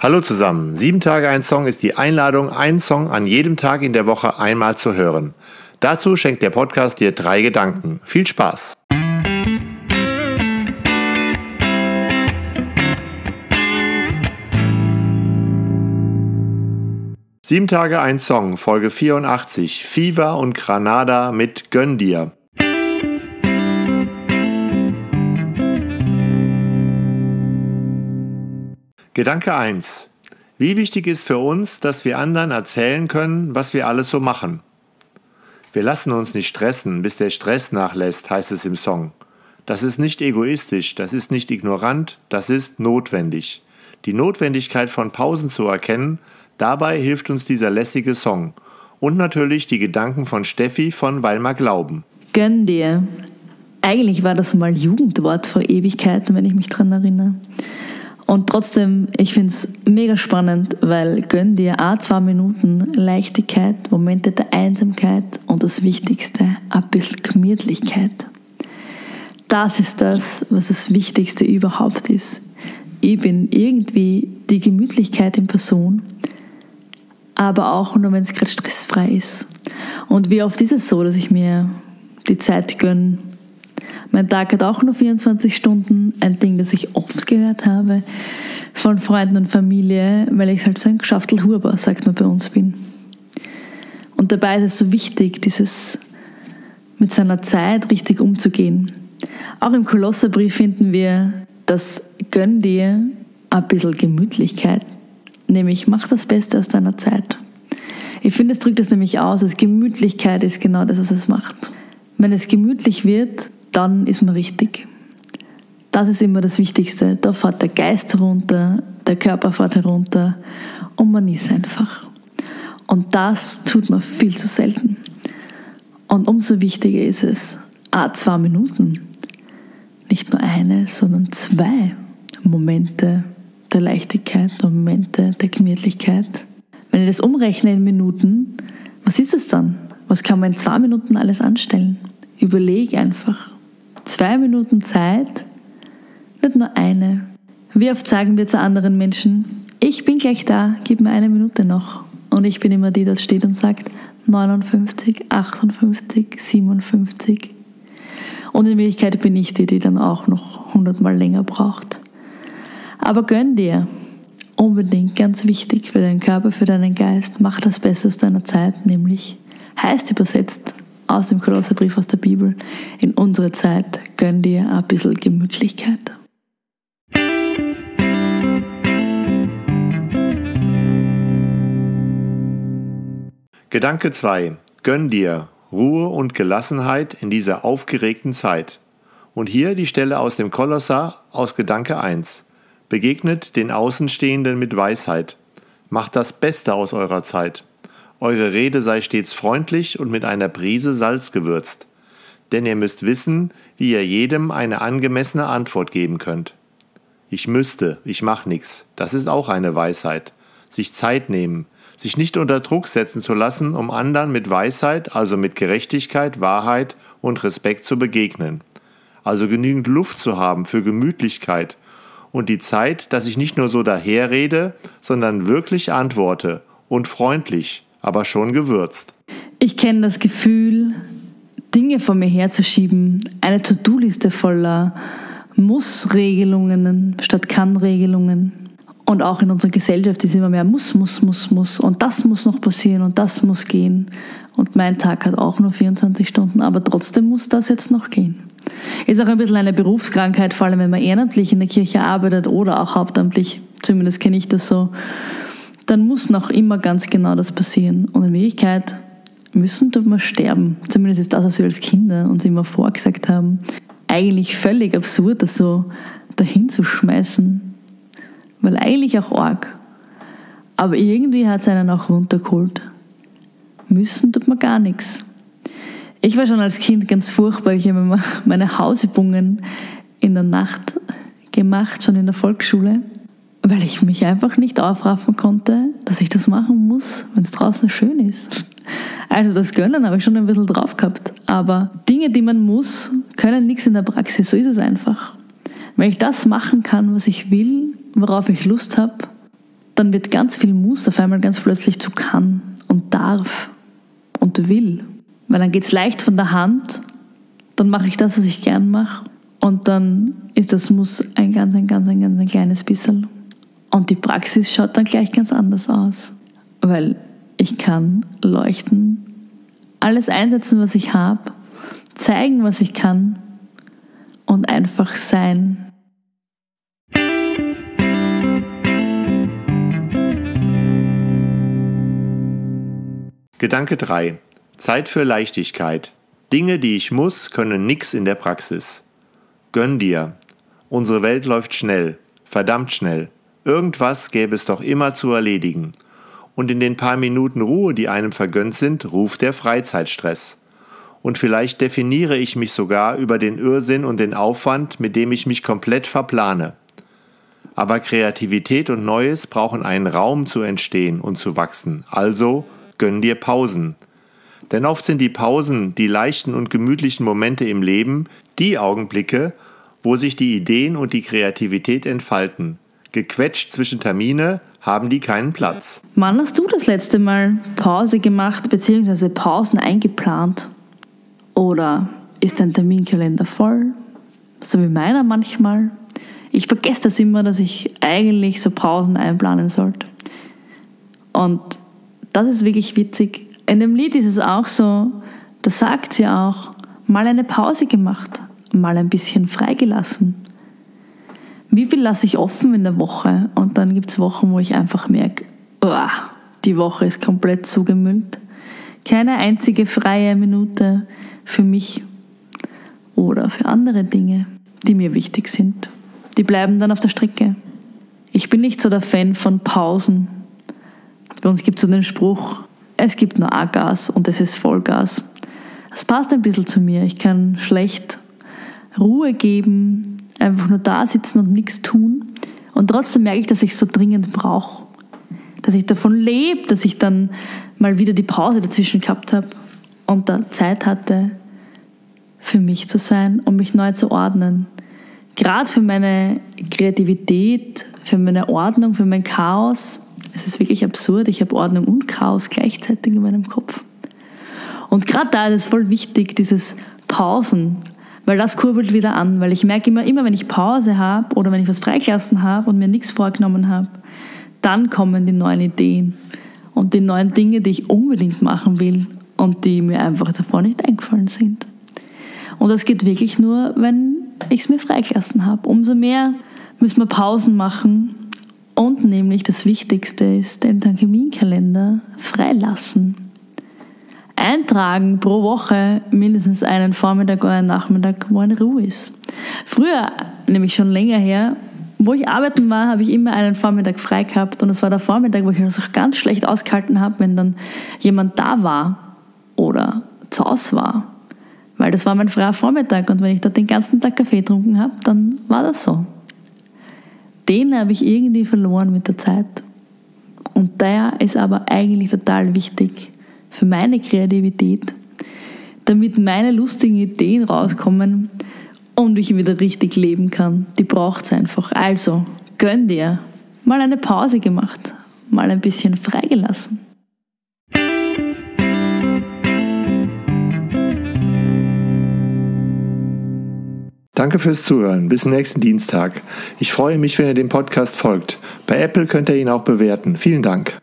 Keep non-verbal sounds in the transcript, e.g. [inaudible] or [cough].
Hallo zusammen. Sieben Tage ein Song ist die Einladung, einen Song an jedem Tag in der Woche einmal zu hören. Dazu schenkt der Podcast dir drei Gedanken. Viel Spaß! Sieben Tage ein Song, Folge 84, Fever und Granada mit Gönn dir. Gedanke 1. Wie wichtig ist für uns, dass wir anderen erzählen können, was wir alles so machen? Wir lassen uns nicht stressen, bis der Stress nachlässt, heißt es im Song. Das ist nicht egoistisch, das ist nicht ignorant, das ist notwendig. Die Notwendigkeit von Pausen zu erkennen, dabei hilft uns dieser lässige Song. Und natürlich die Gedanken von Steffi von Weilmar Glauben. Gönn dir. Eigentlich war das mal Jugendwort vor Ewigkeiten, wenn ich mich dran erinnere. Und trotzdem, ich finde es mega spannend, weil gönn dir a zwei Minuten Leichtigkeit, Momente der Einsamkeit und das Wichtigste, ein bisschen Gemütlichkeit. Das ist das, was das Wichtigste überhaupt ist. Ich bin irgendwie die Gemütlichkeit in Person, aber auch nur, wenn es gerade stressfrei ist. Und wie oft ist es so, dass ich mir die Zeit gönne, mein Tag hat auch nur 24 Stunden. Ein Ding, das ich oft gehört habe von Freunden und Familie, weil ich halt so ein Geschaftel Huber, sagt man bei uns, bin. Und dabei ist es so wichtig, dieses mit seiner Zeit richtig umzugehen. Auch im Kolosserbrief finden wir das Gönn dir ein bisschen Gemütlichkeit. Nämlich mach das Beste aus deiner Zeit. Ich finde, es drückt es nämlich aus, dass Gemütlichkeit ist genau das, was es macht. Wenn es gemütlich wird, dann ist man richtig. Das ist immer das Wichtigste. Da fährt der Geist herunter, der Körper fährt herunter und man ist einfach. Und das tut man viel zu selten. Und umso wichtiger ist es, ah, zwei Minuten, nicht nur eine, sondern zwei Momente der Leichtigkeit, Momente der Gemütlichkeit. Wenn ich das umrechne in Minuten, was ist es dann? Was kann man in zwei Minuten alles anstellen? Überleg einfach zwei Minuten Zeit, nicht nur eine. Wie oft sagen wir zu anderen Menschen, ich bin gleich da, gib mir eine Minute noch. Und ich bin immer die, die steht und sagt 59, 58, 57. Und in Wirklichkeit bin ich die, die dann auch noch hundertmal länger braucht. Aber gönn dir. Unbedingt, ganz wichtig für deinen Körper, für deinen Geist. Mach das Beste aus deiner Zeit, nämlich heißt übersetzt aus dem Kolosserbrief aus der Bibel. In unsere Zeit gönn dir ein bisschen Gemütlichkeit. Gedanke 2. Gönn dir Ruhe und Gelassenheit in dieser aufgeregten Zeit. Und hier die Stelle aus dem Kolosser aus Gedanke 1. Begegnet den Außenstehenden mit Weisheit. Macht das Beste aus eurer Zeit. Eure Rede sei stets freundlich und mit einer Prise Salz gewürzt. Denn ihr müsst wissen, wie ihr jedem eine angemessene Antwort geben könnt. Ich müsste, ich mach nix. Das ist auch eine Weisheit. Sich Zeit nehmen, sich nicht unter Druck setzen zu lassen, um anderen mit Weisheit, also mit Gerechtigkeit, Wahrheit und Respekt zu begegnen. Also genügend Luft zu haben für Gemütlichkeit und die Zeit, dass ich nicht nur so daherrede, sondern wirklich antworte und freundlich, aber schon gewürzt. Ich kenne das Gefühl, Dinge vor mir herzuschieben, eine To-Do-Liste voller Muss-Regelungen statt Kann-Regelungen. Und auch in unserer Gesellschaft ist immer mehr Muss, Muss, Muss, Muss. Und das muss noch passieren und das muss gehen. Und mein Tag hat auch nur 24 Stunden, aber trotzdem muss das jetzt noch gehen. Ist auch ein bisschen eine Berufskrankheit, vor allem wenn man ehrenamtlich in der Kirche arbeitet oder auch hauptamtlich. Zumindest kenne ich das so dann muss noch immer ganz genau das passieren. Und in Wirklichkeit müssen tut wir sterben. Zumindest ist das, was wir als Kinder uns immer vorgesagt haben. Eigentlich völlig absurd, das so dahin zu schmeißen. Weil eigentlich auch arg. Aber irgendwie hat es einen auch runtergeholt. Müssen tut man gar nichts. Ich war schon als Kind ganz furchtbar. Ich habe immer [laughs] meine Hausübungen in der Nacht gemacht, schon in der Volksschule weil ich mich einfach nicht aufraffen konnte, dass ich das machen muss, wenn es draußen schön ist. Also das Gönnen habe ich schon ein bisschen drauf gehabt. Aber Dinge, die man muss, können nichts in der Praxis. So ist es einfach. Wenn ich das machen kann, was ich will, worauf ich Lust habe, dann wird ganz viel Muss auf einmal ganz plötzlich zu kann und darf und will. Weil dann geht es leicht von der Hand, dann mache ich das, was ich gern mache und dann ist das Muss ein ganz, ein ganz, ein ganz ein kleines bisschen. Und die Praxis schaut dann gleich ganz anders aus, weil ich kann leuchten, alles einsetzen, was ich habe, zeigen, was ich kann und einfach sein. Gedanke 3. Zeit für Leichtigkeit. Dinge, die ich muss, können nix in der Praxis. Gönn dir. Unsere Welt läuft schnell, verdammt schnell. Irgendwas gäbe es doch immer zu erledigen. Und in den paar Minuten Ruhe, die einem vergönnt sind, ruft der Freizeitstress. Und vielleicht definiere ich mich sogar über den Irrsinn und den Aufwand, mit dem ich mich komplett verplane. Aber Kreativität und Neues brauchen einen Raum zu entstehen und zu wachsen. Also gönn dir Pausen. Denn oft sind die Pausen, die leichten und gemütlichen Momente im Leben, die Augenblicke, wo sich die Ideen und die Kreativität entfalten. Gequetscht zwischen Termine haben die keinen Platz. Wann hast du das letzte Mal Pause gemacht bzw. Pausen eingeplant? Oder ist dein Terminkalender voll? So wie meiner manchmal. Ich vergesse das immer, dass ich eigentlich so Pausen einplanen sollte. Und das ist wirklich witzig. In dem Lied ist es auch so, da sagt sie auch, mal eine Pause gemacht, mal ein bisschen freigelassen. Wie viel lasse ich offen in der Woche? Und dann gibt es Wochen, wo ich einfach merke, oh, die Woche ist komplett zugemüllt. Keine einzige freie Minute für mich oder für andere Dinge, die mir wichtig sind. Die bleiben dann auf der Strecke. Ich bin nicht so der Fan von Pausen, bei uns gibt es so den Spruch, es gibt nur A-Gas und es ist Vollgas. Das passt ein bisschen zu mir. Ich kann schlecht Ruhe geben, einfach nur da sitzen und nichts tun. Und trotzdem merke ich, dass ich es so dringend brauche. Dass ich davon lebe, dass ich dann mal wieder die Pause dazwischen gehabt habe und da Zeit hatte, für mich zu sein und mich neu zu ordnen. Gerade für meine Kreativität, für meine Ordnung, für mein Chaos es ist wirklich absurd. Ich habe Ordnung und Chaos gleichzeitig in meinem Kopf. Und gerade da ist es voll wichtig, dieses Pausen, weil das kurbelt wieder an, weil ich merke immer, immer wenn ich Pause habe oder wenn ich was freigelassen habe und mir nichts vorgenommen habe, dann kommen die neuen Ideen und die neuen Dinge, die ich unbedingt machen will und die mir einfach davor nicht eingefallen sind. Und das geht wirklich nur, wenn ich es mir freigelassen habe. Umso mehr müssen wir Pausen machen, und nämlich das Wichtigste ist den Terminkalender freilassen. Eintragen pro Woche mindestens einen Vormittag oder einen Nachmittag, wo eine Ruhe ist. Früher, nämlich schon länger her, wo ich arbeiten war, habe ich immer einen Vormittag frei gehabt und es war der Vormittag, wo ich das auch ganz schlecht ausgehalten habe, wenn dann jemand da war oder zu Hause war. Weil das war mein freier Vormittag und wenn ich da den ganzen Tag Kaffee getrunken habe, dann war das so den habe ich irgendwie verloren mit der Zeit. Und der ist aber eigentlich total wichtig für meine Kreativität, damit meine lustigen Ideen rauskommen und ich wieder richtig leben kann. Die braucht es einfach. Also, gönn dir. Mal eine Pause gemacht, mal ein bisschen freigelassen. Danke fürs Zuhören. Bis nächsten Dienstag. Ich freue mich, wenn ihr dem Podcast folgt. Bei Apple könnt ihr ihn auch bewerten. Vielen Dank.